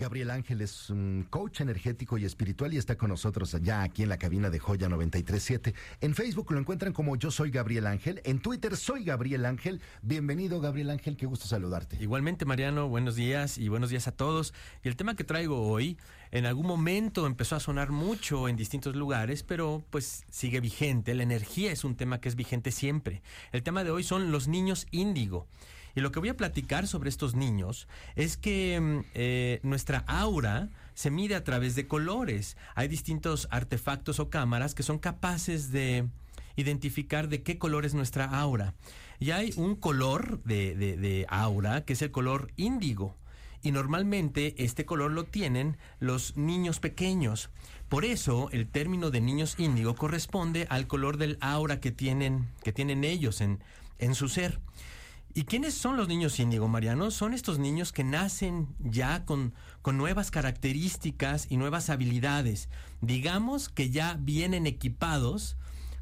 Gabriel Ángel es un coach energético y espiritual y está con nosotros allá aquí en la cabina de Joya 937. En Facebook lo encuentran como Yo Soy Gabriel Ángel. En Twitter soy Gabriel Ángel. Bienvenido Gabriel Ángel, qué gusto saludarte. Igualmente Mariano, buenos días y buenos días a todos. Y el tema que traigo hoy en algún momento empezó a sonar mucho en distintos lugares, pero pues sigue vigente. La energía es un tema que es vigente siempre. El tema de hoy son los niños índigo. Y lo que voy a platicar sobre estos niños es que mm, eh, nuestra aura se mide a través de colores. Hay distintos artefactos o cámaras que son capaces de identificar de qué color es nuestra aura. Y hay un color de, de aura que es el color índigo. Y normalmente este color lo tienen los niños pequeños. Por eso el término de niños índigo corresponde al color del aura que tienen, que tienen ellos en, en su ser. ¿Y quiénes son los niños índigo, Mariano? Son estos niños que nacen ya con, con nuevas características y nuevas habilidades. Digamos que ya vienen equipados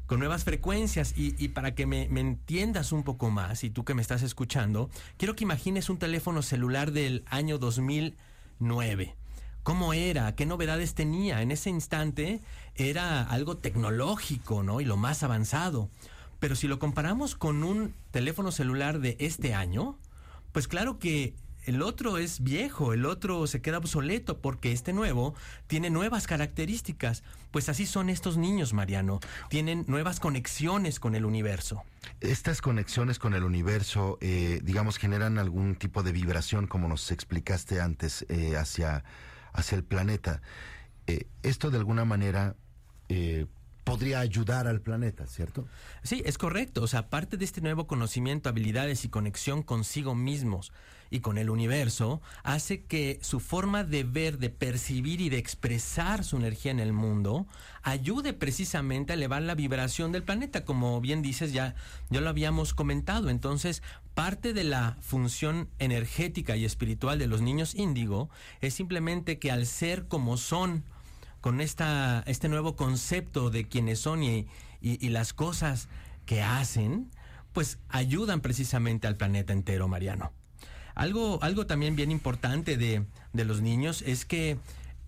con nuevas frecuencias. Y, para que me, me, entiendas un poco más, y tú que me estás escuchando, quiero que imagines un teléfono celular del año 2009. ¿Cómo era? ¿Qué novedades tenía? En ese instante era algo tecnológico, ¿no? Y lo más avanzado. Pero si lo comparamos con un teléfono celular de este año, pues claro que el otro es viejo, el otro se queda obsoleto porque este nuevo tiene nuevas características. Pues así son estos niños, Mariano. Tienen nuevas conexiones con el universo. Estas conexiones con el universo, eh, digamos, generan algún tipo de vibración, como nos explicaste antes, eh, hacia, hacia el planeta. Eh, esto de alguna manera podría ayudar al planeta, ¿cierto? Sí, es correcto. O sea, parte de este nuevo conocimiento, habilidades y conexión consigo mismos y con el universo, hace que su forma de ver, de percibir y de expresar su energía en el mundo ayude precisamente a elevar la vibración del planeta, como bien dices, ya, ya lo habíamos comentado. Entonces, parte de la función energética y espiritual de los niños índigo es simplemente que al ser como son, con esta, este nuevo concepto de quiénes son y, y, las cosas que hacen, pues ayudan precisamente al planeta entero, Mariano. Algo, algo también bien importante de, de los niños es que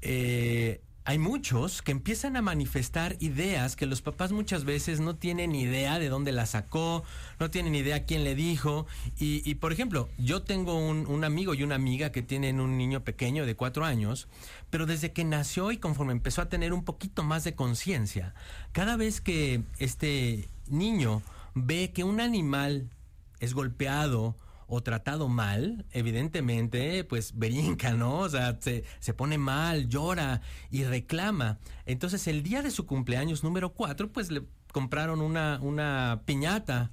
eh, hay muchos que empiezan a manifestar ideas que los papás muchas veces no tienen idea de dónde la sacó, no tienen idea quién le dijo. Y, por ejemplo, yo tengo un, amigo y una amiga que tienen un niño pequeño de cuatro años, pero desde que nació y conforme empezó a tener un poquito más de conciencia, cada vez que este niño ve que un animal es golpeado, o tratado mal, evidentemente, pues brinca, ¿no? O sea, se, se, pone mal, llora y reclama. Entonces, el día de su cumpleaños número cuatro, pues le compraron una, una piñata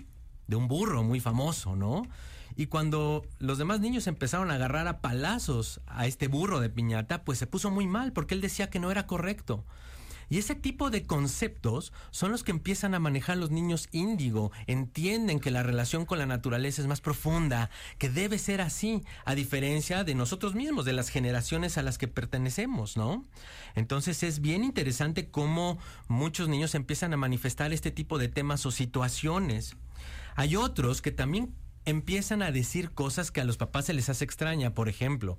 de un burro muy famoso, ¿no? Y cuando los demás niños empezaron a agarrar a palazos a este burro de piñata, pues se puso muy mal porque él decía que no era correcto. Y ese tipo de conceptos son los que empiezan a manejar los niños índigo. Entienden que la relación con la naturaleza es más profunda, que debe ser así, a diferencia de nosotros mismos, de las generaciones a las que pertenecemos, ¿no? Entonces es bien interesante cómo muchos niños empiezan a manifestar este tipo de temas o situaciones. Hay otros que también empiezan a decir cosas que a los papás se les hace extraña. Por ejemplo,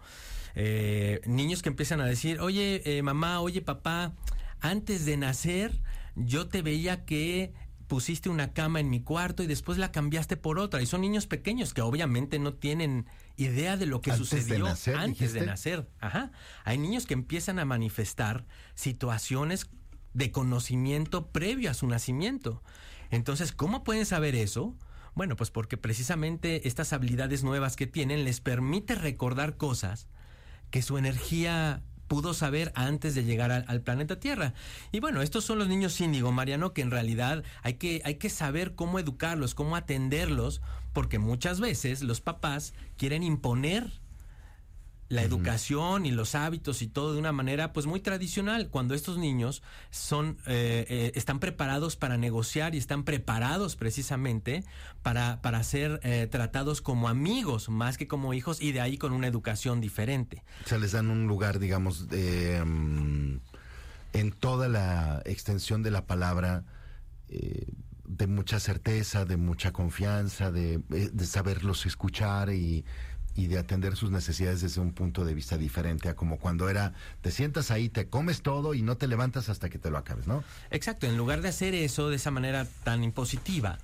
eh, niños que empiezan a decir, oye, eh, mamá, oye, papá, antes de nacer yo te veía que pusiste una cama en mi cuarto y después la cambiaste por otra. Y son niños pequeños que obviamente no tienen idea de lo que sucedió antes de nacer. Ajá. Hay niños que empiezan a manifestar situaciones de conocimiento previo a su nacimiento. Entonces, ¿cómo pueden saber eso? Bueno, pues porque precisamente estas habilidades nuevas que tienen les permite recordar cosas que su energía pudo saber antes de llegar al, planeta Tierra. Y bueno, estos son los niños índigo, Mariano, que en realidad hay que, hay que saber cómo educarlos, cómo atenderlos, porque muchas veces los papás quieren imponer la educación y los hábitos y todo de una manera pues muy tradicional cuando estos niños son eh, eh, están preparados para negociar y están preparados precisamente para, para ser eh, tratados como amigos más que como hijos y de ahí con una educación diferente. O sea, les dan un lugar, digamos, mm, en toda la extensión de la palabra de mucha certeza, de mucha confianza, de, de saberlos escuchar y y de atender sus necesidades desde un punto de vista diferente a como cuando era te sientas ahí, te comes todo y no te levantas hasta que te lo acabes, ¿no? Exacto, en lugar de hacer eso de esa manera tan impositiva,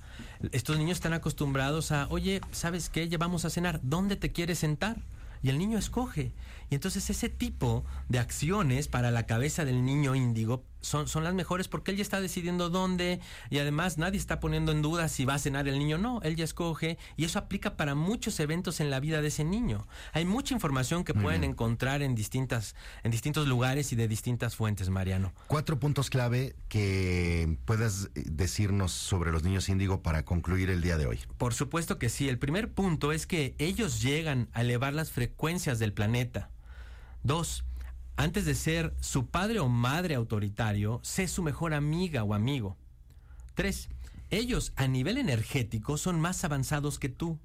estos niños están acostumbrados a, oye, ¿sabes qué? Llevamos a cenar, ¿dónde te quieres sentar? Y el niño escoge. Y entonces ese tipo de acciones para la cabeza del niño índigo son, son las mejores porque él ya está decidiendo dónde y además nadie está poniendo en duda si va a cenar el niño. No, él ya escoge y eso aplica para muchos eventos en la vida de ese niño. Hay mucha información que pueden encontrar en, distintas, en distintos lugares y de distintas fuentes, Mariano. Cuatro puntos clave que puedas decirnos sobre los niños índigo para concluir el día de hoy. Por supuesto que sí. El primer punto es que ellos llegan a elevar las frecuencias del planeta. Dos, antes de ser su padre o madre autoritario, sé su mejor amiga o amigo. Tres, ellos a nivel energético son más avanzados que tú.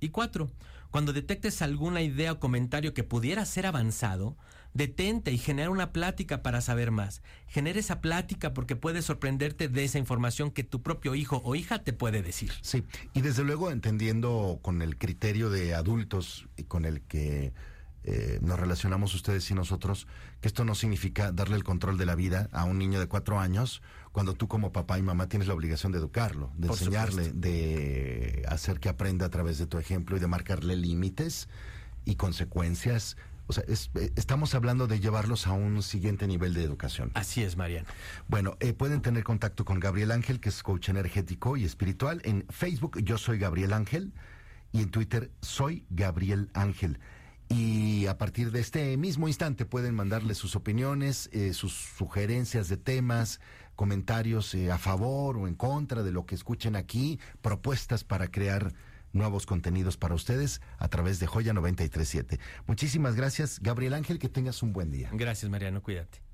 Y cuatro, cuando detectes alguna idea o comentario que pudiera ser avanzado, detente y genera una plática para saber más. Genera esa plática porque puede sorprenderte de esa información que tu propio hijo o hija te puede decir. Sí, y desde luego entendiendo con el criterio de adultos y con el que eh, nos relacionamos ustedes y nosotros, que esto no significa darle el control de la vida a un niño de cuatro años cuando tú como papá y mamá tienes la obligación de educarlo, de enseñarle, de hacer que aprenda a través de tu ejemplo y de marcarle límites y consecuencias. O sea, eh, estamos hablando de llevarlos a un siguiente nivel de educación. Así es, Mariano. Bueno, eh, pueden tener contacto con Gabriel Ángel, que es coach energético y espiritual. En Facebook yo soy Gabriel Ángel y en Twitter soy Gabriel Ángel. Y a partir de este mismo instante pueden mandarle sus opiniones, eh, sus sugerencias de temas, comentarios eh, a favor o en contra de lo que escuchen aquí, propuestas para crear nuevos contenidos para ustedes a través de Joya 937. Muchísimas gracias, Gabriel Ángel, que tengas un buen día. Gracias, Mariano, cuídate.